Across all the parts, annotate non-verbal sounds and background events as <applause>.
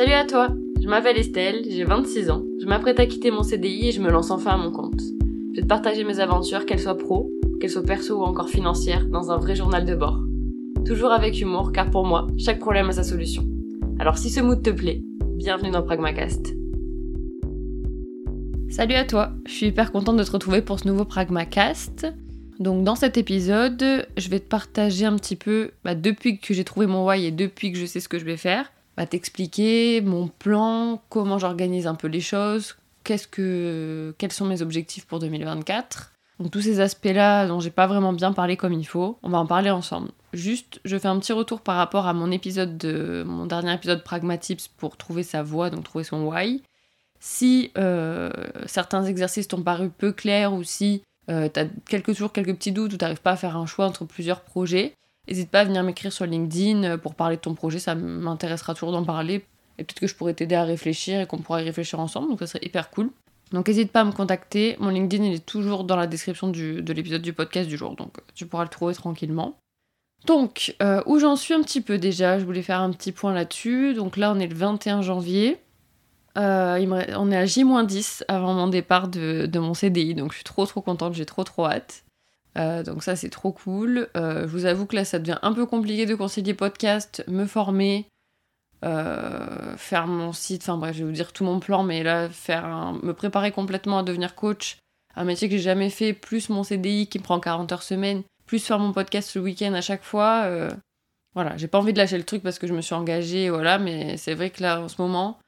Salut à toi, je m'appelle Estelle, j'ai 26 ans, je m'apprête à quitter mon CDI et je me lance enfin à mon compte. Je vais te partager mes aventures, qu'elles soient pro, qu'elles soient perso ou encore financières, dans un vrai journal de bord. Toujours avec humour, car pour moi, chaque problème a sa solution. Alors si ce mood te plaît, bienvenue dans Pragmacast. Salut à toi, je suis hyper contente de te retrouver pour ce nouveau Pragmacast. Donc dans cet épisode, je vais te partager un petit peu, bah, depuis que j'ai trouvé mon why et depuis que je sais ce que je vais faire, bah, t'expliquer mon plan, comment j'organise un peu les choses, qu'est-ce que, quels sont mes objectifs pour 2024. Donc tous ces aspects-là dont j'ai pas vraiment bien parlé comme il faut, on va en parler ensemble. Juste, je fais un petit retour par rapport à mon épisode de mon dernier épisode Pragmatips pour trouver sa voie, donc trouver son why. Si euh, certains exercices t'ont paru peu clairs ou si euh, tu as quelques jours, quelques petits doutes ou tu n'arrives pas à faire un choix entre plusieurs projets, n'hésite pas à venir m'écrire sur LinkedIn euh, pour parler de ton projet, ça m'intéressera toujours d'en parler. Et peut-être que je pourrais t'aider à réfléchir et qu'on pourra y réfléchir ensemble, donc ça serait hyper cool. Donc n'hésite pas à me contacter, mon LinkedIn il est toujours dans la description de l'épisode du podcast du jour, donc tu pourras le trouver tranquillement. Donc, euh, où j'en suis un petit peu déjà, je voulais faire un petit point là-dessus. Donc là, on est le 21 janvier. Euh, on est à J-10 avant mon départ de, mon CDI, donc je suis trop trop contente, j'ai trop trop hâte. Euh, donc ça c'est trop cool. Euh, je vous avoue que là ça devient un peu compliqué de concilier podcast, me former, faire mon site, enfin bref je vais vous dire tout mon plan, mais là faire me préparer complètement à devenir coach, un métier que j'ai jamais fait, plus mon CDI qui me prend 40 heures semaine, plus faire mon podcast le week-end à chaque fois. voilà, j'ai pas envie de lâcher le truc parce que je me suis engagée, voilà, mais c'est vrai que là en ce moment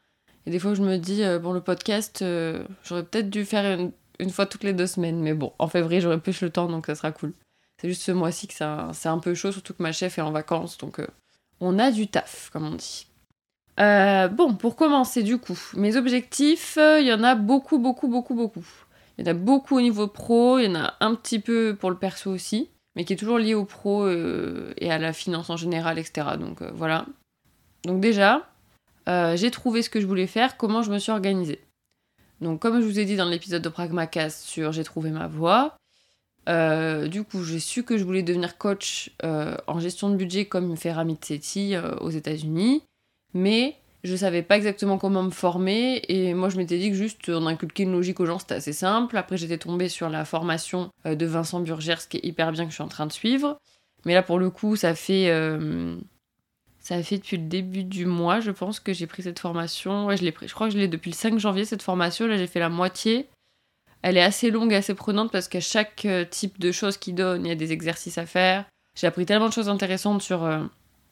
et des fois, je me dis, euh, bon, le podcast, euh, j'aurais peut-être dû faire une, fois toutes les deux semaines. Mais bon, en février, j'aurai plus le temps, donc ça sera cool. C'est juste ce mois-ci que c'est un, peu chaud, surtout que ma chef est en vacances. Donc, euh, on a du taf, comme on dit. bon, pour commencer, du coup, mes objectifs, il y en a beaucoup, beaucoup, beaucoup, beaucoup. Il y en a beaucoup au niveau pro, il y en a un petit peu pour le perso aussi, mais qui est toujours lié au pro et à la finance en général, etc. Donc voilà. Donc déjà, euh, j'ai trouvé ce que je voulais faire, comment je me suis organisée. Donc comme je vous ai dit dans l'épisode de Pragmacast sur J'ai trouvé ma voie, euh, du coup j'ai su que je voulais devenir coach euh, en gestion de budget comme fait Ramit Sethi aux États-Unis, mais je savais pas exactement comment me former et moi je m'étais dit que juste on inculquait une logique aux gens c'était assez simple. Après j'étais tombée sur la formation de Vincent Burgers qui est hyper bien que je suis en train de suivre. Mais là pour le coup ça fait ça fait depuis le début du mois, je pense, que j'ai pris cette formation. Je, pris, je crois que je l'ai depuis le 5 janvier, cette formation. Là, j'ai fait la moitié. Elle est assez longue, assez prenante parce qu'à chaque euh, type de choses qu'il donne, il y a des exercices à faire. J'ai appris tellement de choses intéressantes sur euh,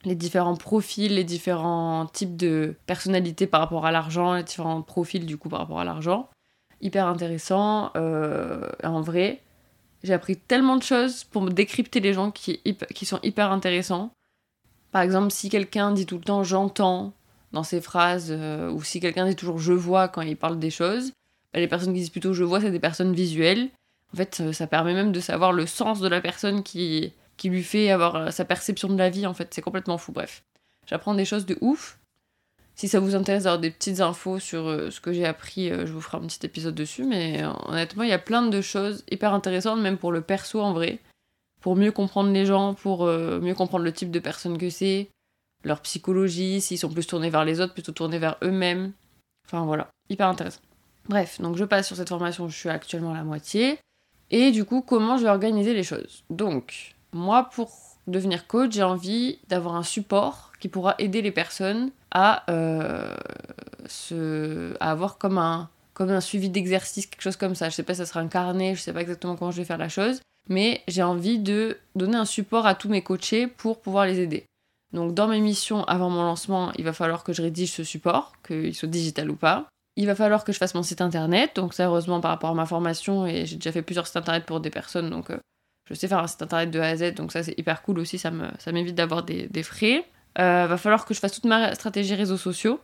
les différents profils, les différents types de personnalités par rapport à l'argent, les différents profils du coup par rapport à l'argent. Hyper intéressant. Euh, en vrai, j'ai appris tellement de choses pour me décrypter les gens qui sont hyper intéressants. Par exemple, si quelqu'un dit tout le temps j'entends dans ses phrases, euh, ou si quelqu'un dit toujours je vois quand il parle des choses, bah, les personnes qui disent plutôt je vois, c'est des personnes visuelles. En fait, euh, ça permet même de savoir le sens de la personne qui, qui lui fait avoir euh, sa perception de la vie, en fait. C'est complètement fou, bref. J'apprends des choses de ouf. Si ça vous intéresse d'avoir des petites infos sur ce que j'ai appris, je vous ferai un petit épisode dessus. Mais honnêtement, il y a plein de choses hyper intéressantes, même pour le perso en vrai pour mieux comprendre les gens, pour euh, mieux comprendre le type de personnes que c'est, leur psychologie, s'ils sont plus tournés vers les autres, plutôt tournés vers eux-mêmes. Enfin voilà, hyper intéressant. Bref, donc je passe sur cette formation, je suis actuellement à la moitié. Et du coup, comment je vais organiser les choses? Donc, moi, pour devenir coach, j'ai envie d'avoir un support qui pourra aider les personnes à, euh, se, à avoir comme un, comme un suivi d'exercice, quelque chose comme ça. Je sais pas, ça sera un carnet, je sais pas exactement comment je vais faire la chose mais j'ai envie de donner un support à tous mes coachés pour pouvoir les aider. Donc dans mes missions avant mon lancement, il va falloir que je rédige ce support, qu'il soit digital ou pas. Il va falloir que je fasse mon site internet, donc ça heureusement par rapport à ma formation, et j'ai déjà fait plusieurs sites internet pour des personnes, donc euh, je sais faire un site internet de A à Z, donc ça c'est hyper cool aussi, ça m'évite d'avoir des, frais. Euh, va falloir que je fasse toute ma stratégie réseaux sociaux.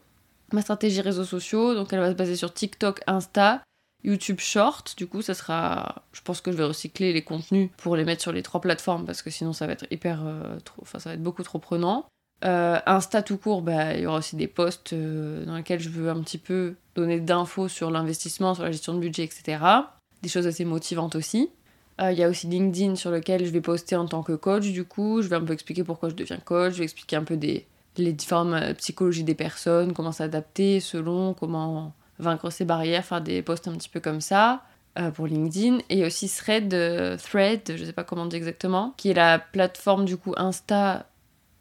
Ma stratégie réseaux sociaux, donc elle va se baser sur TikTok, Insta, YouTube Short, du coup, ça sera. Je pense que je vais recycler les contenus pour les mettre sur les trois plateformes parce que sinon ça va être hyper. Euh, trop... Enfin, ça va être beaucoup trop prenant. Euh, Insta tout court, bah, il y aura aussi des posts euh, dans lesquels je veux un petit peu donner d'infos sur l'investissement, sur la gestion de budget, etc. Des choses assez motivantes aussi. Il y a aussi LinkedIn sur lequel je vais poster en tant que coach, du coup. Je vais un peu expliquer pourquoi je deviens coach, je vais expliquer un peu les différentes psychologies des personnes, comment s'adapter selon, comment vaincre ses barrières, faire des posts un petit peu comme ça. Euh, pour LinkedIn et aussi Thread, euh, Thread, je sais pas comment on dit exactement, qui est la plateforme du coup Insta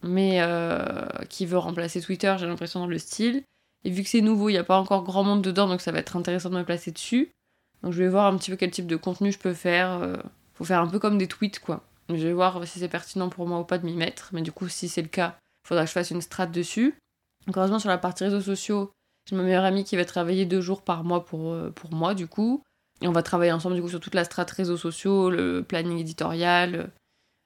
mais euh, qui veut remplacer Twitter, j'ai l'impression dans le style. Et vu que c'est nouveau, il n'y a pas encore grand monde dedans, donc ça va être intéressant de me placer dessus. Donc je vais voir un petit peu quel type de contenu je peux faire. faut faire un peu comme des tweets quoi. Je vais voir si c'est pertinent pour moi ou pas de m'y mettre, mais du coup si c'est le cas, il faudra que je fasse une strat dessus. Donc heureusement sur la partie réseaux sociaux, j'ai ma meilleure amie qui va travailler deux jours par mois pour, pour moi du coup. Et on va travailler ensemble du coup sur toute la strate réseaux sociaux, le planning éditorial.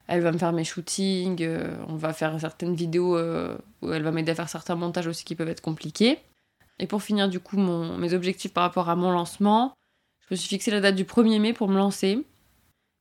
Elle va me faire mes shootings, euh, on va faire certaines vidéos euh, où elle va m'aider à faire certains montages aussi qui peuvent être compliqués. Et pour finir du coup mes objectifs par rapport à mon lancement, je me suis fixé la date du 1er mai pour me lancer.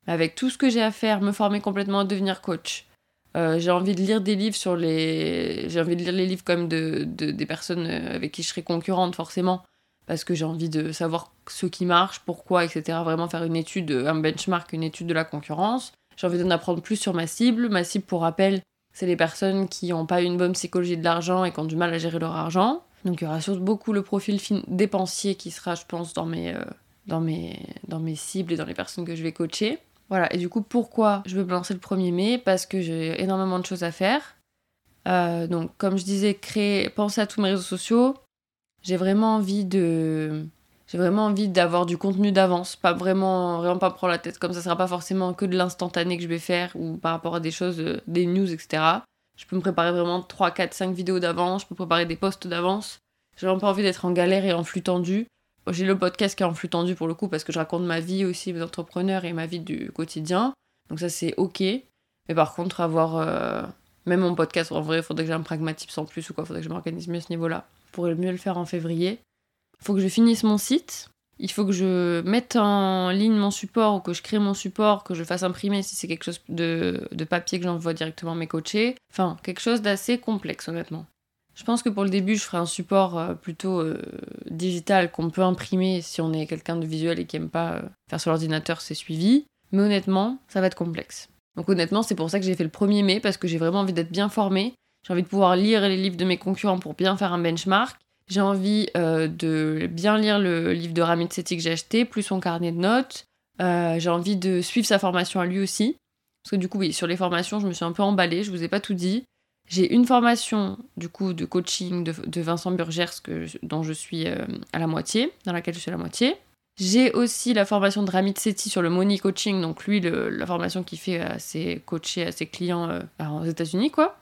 Avec tout ce que j'ai à faire, me former complètement, devenir coach. Euh, j'ai envie de lire des livres sur les. J'ai envie de lire les livres comme de, de, des personnes avec qui je serai concurrente forcément parce que j'ai envie de savoir ce qui marche, pourquoi, etc. Vraiment faire une étude, un benchmark, une étude de la concurrence. J'ai envie d'en apprendre plus sur ma cible. Ma cible, pour rappel, c'est les personnes qui n'ont pas une bonne psychologie de l'argent et qui ont du mal à gérer leur argent. Donc il y aura surtout beaucoup le profil dépensier qui sera, je pense, dans mes, euh, dans, mes, dans mes cibles et dans les personnes que je vais coacher. Voilà, et du coup, pourquoi je veux me lancer le 1er mai? Parce que j'ai énormément de choses à faire. Euh, donc, comme je disais, créer, penser à tous mes réseaux sociaux, j'ai vraiment envie de j'ai vraiment envie d'avoir du contenu d'avance, pas vraiment vraiment pas prendre la tête comme ça sera pas forcément que de l'instantané que je vais faire ou par rapport à des choses euh, des news etc. Je peux me préparer vraiment 3 4 5 vidéos d'avance, je peux préparer des posts d'avance. J'ai vraiment pas envie d'être en galère et en flux tendu. J'ai le podcast qui est en flux tendu pour le coup parce que je raconte ma vie aussi mes entrepreneurs et ma vie du quotidien. Donc ça c'est OK. Mais par contre avoir euh, même mon podcast en vrai, il faudrait que j'ai un pragmatisme sans plus ou quoi, faudrait que je m'organise mieux à ce niveau-là pourrais mieux le faire en février. Il faut que je finisse mon site. Il faut que je mette en ligne mon support ou que je crée mon support, que je fasse imprimer si c'est quelque chose de, papier que j'envoie directement à mes coachés. Enfin, quelque chose d'assez complexe, honnêtement. Je pense que pour le début, je ferai un support euh, plutôt euh, digital qu'on peut imprimer si on est quelqu'un de visuel et qui aime pas euh, faire sur l'ordinateur, c'est suivi. Mais honnêtement, ça va être complexe. Donc honnêtement, c'est pour ça que j'ai fait le 1er mai, parce que j'ai vraiment envie d'être bien formée j'ai envie de pouvoir lire les livres de mes concurrents pour bien faire un benchmark. J'ai envie de bien lire le livre de Ramit Sethi que j'ai acheté, plus son carnet de notes. J'ai envie de suivre sa formation à lui aussi. Parce que du coup, oui, sur les formations, je me suis un peu emballée, je vous ai pas tout dit. J'ai une formation, du coup, de coaching de, Vincent Burgers dont je suis euh, à la moitié, dans laquelle je suis à la moitié. J'ai aussi la formation de Ramit Sethi sur le money coaching, donc lui, la formation qu'il fait à ses coachés, à ses clients aux États-Unis, quoi.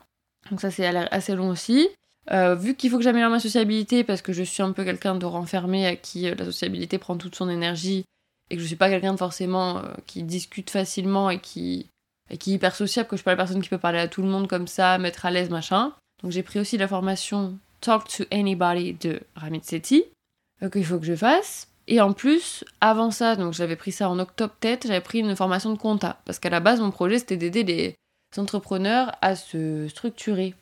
Donc ça c'est assez long aussi. Euh, vu qu'il faut que j'améliore ma sociabilité parce que je suis un peu quelqu'un de renfermé à qui euh, la sociabilité prend toute son énergie et que je suis pas quelqu'un de forcément euh, qui discute facilement et qui, et qui est hyper sociable, que je suis pas la personne qui peut parler à tout le monde comme ça, mettre à l'aise, machin. Donc j'ai pris aussi la formation Talk to Anybody de Ramit Sethi, qu'il faut que je fasse. Et en plus, avant ça, donc j'avais pris ça en octobre tête, j'avais pris une formation de compta. Parce qu'à la base, mon projet c'était d'aider les, entrepreneurs à se structurer.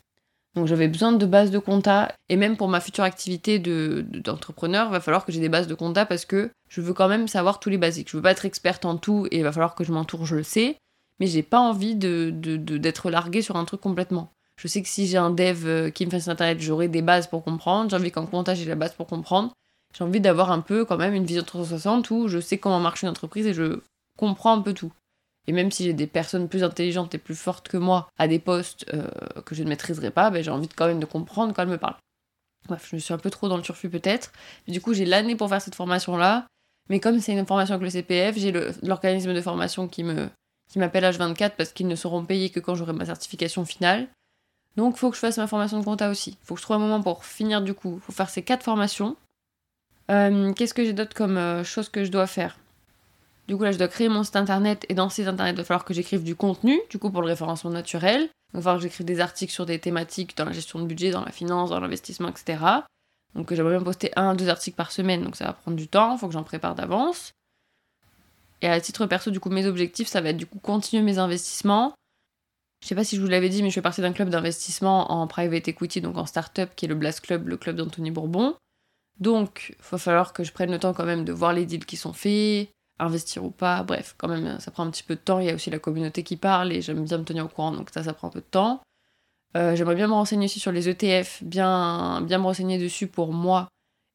Donc j'avais besoin de bases de compta et même pour ma future activité d'entrepreneur, il va falloir que j'ai des bases de compta parce que je veux quand même savoir tous les basiques. Je veux pas être experte en tout et il va falloir que je m'entoure, je le sais, mais j'ai pas envie de, d'être larguée sur un truc complètement. Je sais que si j'ai un dev euh, qui me fait sur internet, j'aurai des bases pour comprendre. J'ai envie qu'en compta, j'ai la base pour comprendre. J'ai envie d'avoir un peu quand même une vision 360 où je sais comment marche une entreprise et je comprends un peu tout. Et même si j'ai des personnes plus intelligentes et plus fortes que moi à des postes euh, que je ne maîtriserai pas, ben, j'ai envie de, quand même de comprendre quand elles me parlent. Bref, je suis un peu trop dans le turfu peut-être. Du coup, j'ai l'année pour faire cette formation-là. Mais comme c'est une formation avec le CPF, j'ai l'organisme de formation qui me qui m'appelle H24 parce qu'ils ne seront payés que quand j'aurai ma certification finale. Donc, faut que je fasse ma formation de compta aussi. Faut que je trouve un moment pour finir du coup. Faut faire ces quatre formations. Euh, qu'est-ce que j'ai d'autre comme euh, chose que je dois faire? Du coup, là, je dois créer mon site internet et dans ce site internet, il va falloir que j'écrive du contenu, du coup, pour le référencement naturel. Il va falloir que j'écrive des articles sur des thématiques dans la gestion de budget, dans la finance, dans l'investissement, etc. Donc, j'aimerais bien poster un, deux articles par semaine, donc ça va prendre du temps, faut que j'en prépare d'avance. Et à titre perso, du coup, mes objectifs, ça va être du coup continuer mes investissements. Je sais pas si je vous l'avais dit, mais je fais partie d'un club d'investissement en private equity, donc en start-up, qui est le Blast Club, le club d'Anthony Bourbon. Donc, il va falloir que je prenne le temps quand même de voir les deals qui sont faits, investir ou pas. Bref, quand même, ça prend un petit peu de temps. Il y a aussi la communauté qui parle et j'aime bien me tenir au courant, donc ça, ça prend un peu de temps. Euh, j'aimerais bien me renseigner aussi sur les ETF, bien, bien me renseigner dessus pour moi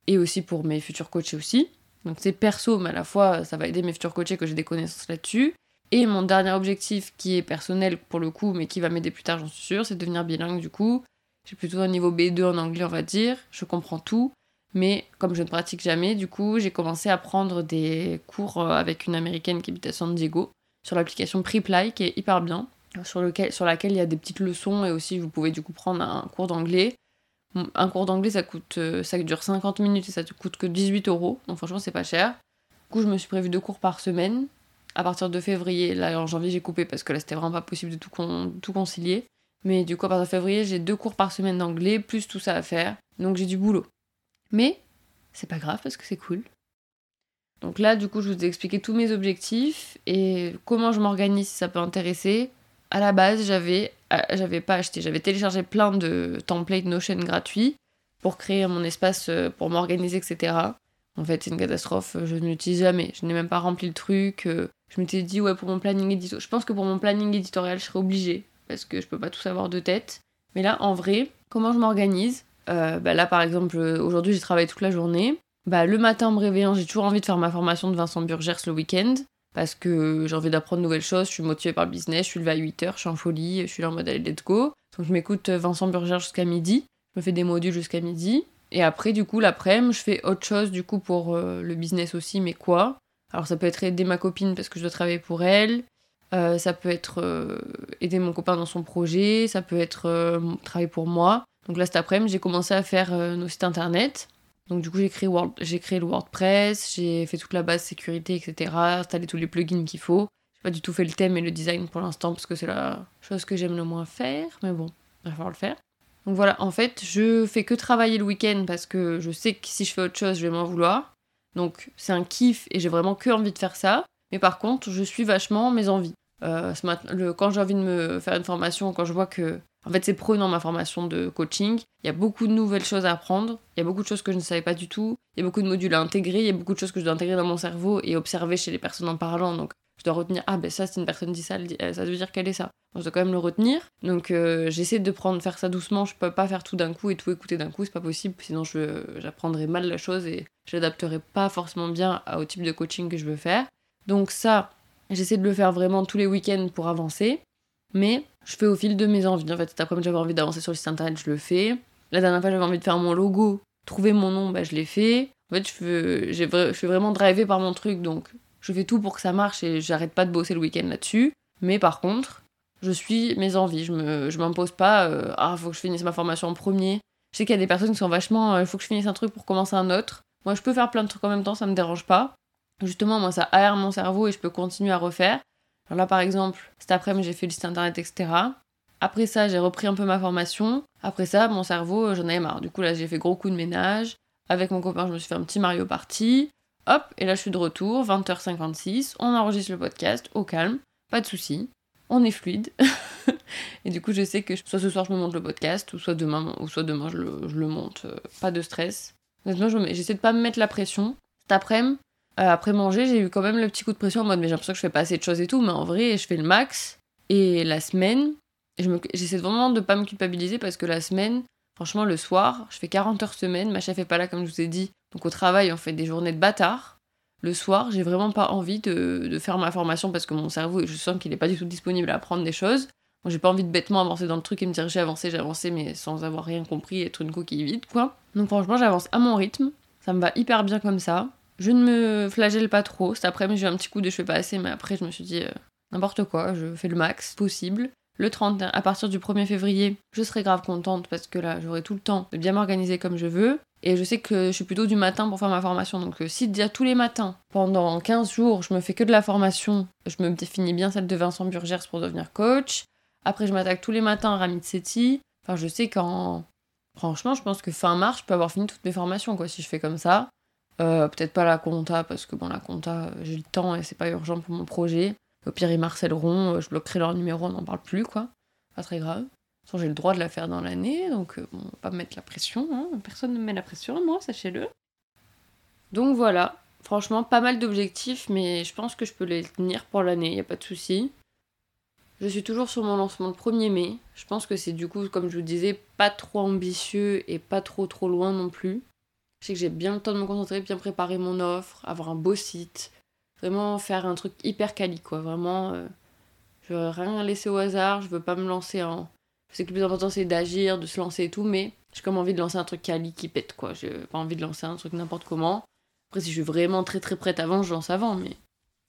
et aussi pour mes futurs coachés aussi. Donc c'est perso, mais à la fois ça va aider mes futurs coachés que j'ai des connaissances là-dessus. Et mon dernier objectif qui est personnel pour le coup, mais qui va m'aider plus tard, j'en suis sûre, c'est de devenir bilingue du coup. J'ai plutôt un niveau B2 en anglais, on va dire. Je comprends tout. Mais comme je ne pratique jamais, du coup, j'ai commencé à prendre des cours euh, avec une américaine qui habite à San Diego sur l'application Preply qui est hyper bien, sur, lequel, sur laquelle il y a des petites leçons et aussi vous pouvez du coup prendre un cours d'anglais. Un cours d'anglais ça coûte euh, ça dure 50 minutes et ça te coûte que 18 euros, donc franchement c'est pas cher. Du coup, je me suis prévu deux cours par semaine. À partir de février, là en janvier j'ai coupé parce que là c'était vraiment pas possible de tout, tout concilier. Mais du coup, à partir de février, j'ai deux cours par semaine d'anglais, plus tout ça à faire. Donc j'ai du boulot. Mais c'est pas grave parce que c'est cool. Donc là, du coup, je vous ai expliqué tous mes objectifs et comment je m'organise si ça peut intéresser. À la base, j'avais, j'avais pas acheté, j'avais téléchargé plein de templates Notion gratuits pour créer mon espace, euh, pour m'organiser, etc. En fait, c'est une catastrophe, je ne l'utilise jamais. Je n'ai même pas rempli le truc. Euh, je m'étais dit, ouais, pour mon planning éditorial, je pense que pour mon planning éditorial, je serais obligée parce que je peux pas tout savoir de tête. Mais là, en vrai, comment je m'organise? Euh, bah Là, par exemple, aujourd'hui, j'ai travaillé toute la journée. Bah, le matin, en me réveillant, j'ai toujours envie de faire ma formation de Vincent Burgers le week-end. Parce que j'ai envie d'apprendre de nouvelles choses, je suis motivée par le business, je suis levée à 8h, je suis en folie, je suis là en mode allez, let's go. Donc je m'écoute Vincent Burgers jusqu'à midi, je me fais des modules jusqu'à midi. Et après, du coup, l'après-midi, je fais autre chose, du coup, pour euh, le business aussi, mais quoi Alors ça peut être aider ma copine parce que je dois travailler pour elle, euh, ça peut être euh, aider mon copain dans son projet, ça peut être euh, travailler pour moi. Donc là, cet après-midi, j'ai commencé à faire nos sites internet. Donc du coup, j'ai créé, le WordPress, j'ai fait toute la base sécurité, etc. Installé tous les plugins qu'il faut. J'ai pas du tout fait le thème et le design pour l'instant parce que c'est la chose que j'aime le moins faire. Mais bon, il va falloir le faire. Donc voilà, en fait, je fais que travailler le week-end parce que je sais que si je fais autre chose, je vais m'en vouloir. Donc c'est un kiff et j'ai vraiment que envie de faire ça. Mais par contre, je suis vachement mes envies. Euh, quand j'ai envie de me faire une formation, quand je vois que en fait c'est prenant ma formation de coaching, il y a beaucoup de nouvelles choses à apprendre, il y a beaucoup de choses que je ne savais pas du tout, il y a beaucoup de modules à intégrer, il y a beaucoup de choses que je dois intégrer dans mon cerveau et observer chez les personnes en parlant. Donc je dois retenir ah ben ça c'est une personne dit ça, ça veut dire qu'elle est ça. je dois quand même le retenir. Donc euh, j'essaie de prendre faire ça doucement, je peux pas faire tout d'un coup et tout écouter d'un coup, c'est pas possible, sinon j'apprendrai mal la chose et je l'adapterai pas forcément bien au type de coaching que je veux faire. Donc ça, J'essaie de le faire vraiment tous les week-ends pour avancer. Mais je fais au fil de mes envies. En fait, cet après-midi, j'avais envie d'avancer sur le site internet, je le fais. La dernière fois, j'avais envie de faire mon logo, trouver mon nom, bah, je l'ai fait. En fait, je, je suis vraiment drivé par mon truc, donc je fais tout pour que ça marche et j'arrête pas de bosser le week-end là-dessus. Mais par contre, je suis mes envies. Je me, je m'impose pas, euh, ah, faut que je finisse ma formation en premier. Je sais qu'il y a des personnes qui sont vachement, il euh, faut que je finisse un truc pour commencer un autre. Moi, je peux faire plein de trucs en même temps, ça me dérange pas justement, moi, ça aère mon cerveau et je peux continuer à refaire. Alors là, par exemple, cet après-midi, j'ai fait le site internet, etc. Après ça, j'ai repris un peu ma formation. Après ça, mon cerveau, euh, j'en avais marre. Du coup, là, j'ai fait gros coup de ménage. Avec mon copain, je me suis fait un petit Mario Party. Hop, et là, je suis de retour, 20h56. On enregistre le podcast au calme, pas de soucis. On est fluide. <laughs> et du coup, je sais que soit ce soir, je me monte le podcast, ou soit demain, ou soit demain je, le, monte. Euh, pas de stress. Honnêtement, j'essaie de pas me mettre la pression. Cet après-midi, après manger, j'ai eu quand même le petit coup de pression en mode mais j'ai l'impression que je fais pas assez de choses et tout, mais en vrai, je fais le max. Et la semaine, j'essaie vraiment de pas me culpabiliser parce que la semaine, franchement, le soir, je fais 40 heures semaine, ma chef est pas là comme je vous ai dit. Donc au travail, on fait des journées de bâtard. Le soir, j'ai vraiment pas envie de, faire ma formation parce que mon cerveau, je sens qu'il est pas du tout disponible à apprendre des choses. J'ai pas envie de bêtement avancer dans le truc et me dire j'ai avancé, j'ai avancé, mais sans avoir rien compris, être une coquille vide, quoi. Donc franchement, j'avance à mon rythme. Ça me va hyper bien comme ça. Je ne me flagelle pas trop. Cet après-midi, j'ai eu un petit coup de je fais pas assez, mais après, je me suis dit euh, n'importe quoi, je fais le max possible. Le 30, à partir du 1er février, je serai grave contente parce que là, j'aurai tout le temps de bien m'organiser comme je veux. Et je sais que je suis plutôt du matin pour faire ma formation. Donc, euh, si déjà tous les matins, pendant 15 jours, je me fais que de la formation, je me définis bien celle de Vincent Burgers pour devenir coach. Après, je m'attaque tous les matins à Ramit Sethi. Enfin, je sais qu'en. Franchement, je pense que fin mars, je peux avoir fini toutes mes formations, quoi, si je fais comme ça. Euh, peut-être pas la compta, parce que bon, la compta, j'ai le temps et c'est pas urgent pour mon projet. Au pire, ils marcelleront, euh, je bloquerai leur numéro, on n'en parle plus, quoi. Pas très grave. j'ai le droit de la faire dans l'année, donc euh, bon, pas me mettre la pression. Hein. Personne ne me met la pression, moi, sachez-le. Donc voilà, franchement, pas mal d'objectifs, mais je pense que je peux les tenir pour l'année, y a pas de souci. Je suis toujours sur mon lancement le 1er mai. Je pense que c'est du coup, comme je vous disais, pas trop ambitieux et pas trop trop loin non plus. Je sais que j'ai bien le temps de me concentrer, bien préparer mon offre, avoir un beau site. Vraiment faire un truc hyper quali, quoi. Vraiment, euh, je veux rien laisser au hasard. Je veux pas me lancer en. Je sais que le plus important c'est d'agir, de se lancer et tout, mais j'ai comme envie de lancer un truc quali qui pète, quoi. J'ai pas envie de lancer un truc n'importe comment. Après, si je suis vraiment très très prête avant, je lance avant, mais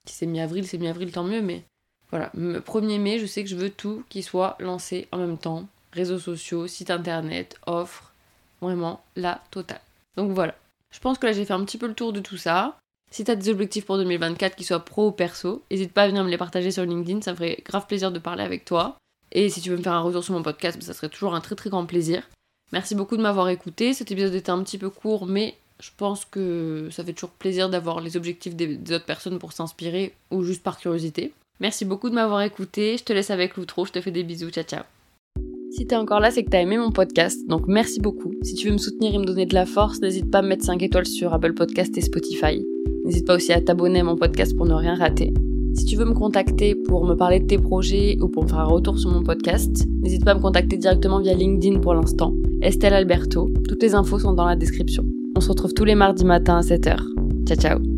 si c'est mi-avril, c'est mi-avril, tant mieux, mais voilà, 1er mai, je sais que je veux tout qui soit lancé en même temps. Réseaux sociaux, site internet, offres, vraiment la totale. Donc voilà. Je pense que là j'ai fait un petit peu le tour de tout ça. Si tu as des objectifs pour 2024 qui soient pro ou perso, n'hésite pas à venir me les partager sur LinkedIn, ça me ferait grave plaisir de parler avec toi. Et si tu veux me faire un retour sur mon podcast, bah, ça serait toujours un très très grand plaisir. Merci beaucoup de m'avoir écouté. Cet épisode était un petit peu court, mais je pense que ça fait toujours plaisir d'avoir les objectifs des autres personnes pour s'inspirer ou juste par curiosité. Merci beaucoup de m'avoir écouté. Je te laisse avec l'outro. Je te fais des bisous. Ciao, ciao. Si t'es encore là, c'est que t'as aimé mon podcast, donc merci beaucoup. Si tu veux me soutenir et me donner de la force, n'hésite pas à me mettre 5 étoiles sur Apple Podcast et Spotify. N'hésite pas aussi à t'abonner à mon podcast pour ne rien rater. Si tu veux me contacter pour me parler de tes projets ou pour me faire un retour sur mon podcast, n'hésite pas à me contacter directement via LinkedIn pour l'instant. Estelle Alberto, toutes les infos sont dans la description. On se retrouve tous les mardis matins à 7h. Ciao ciao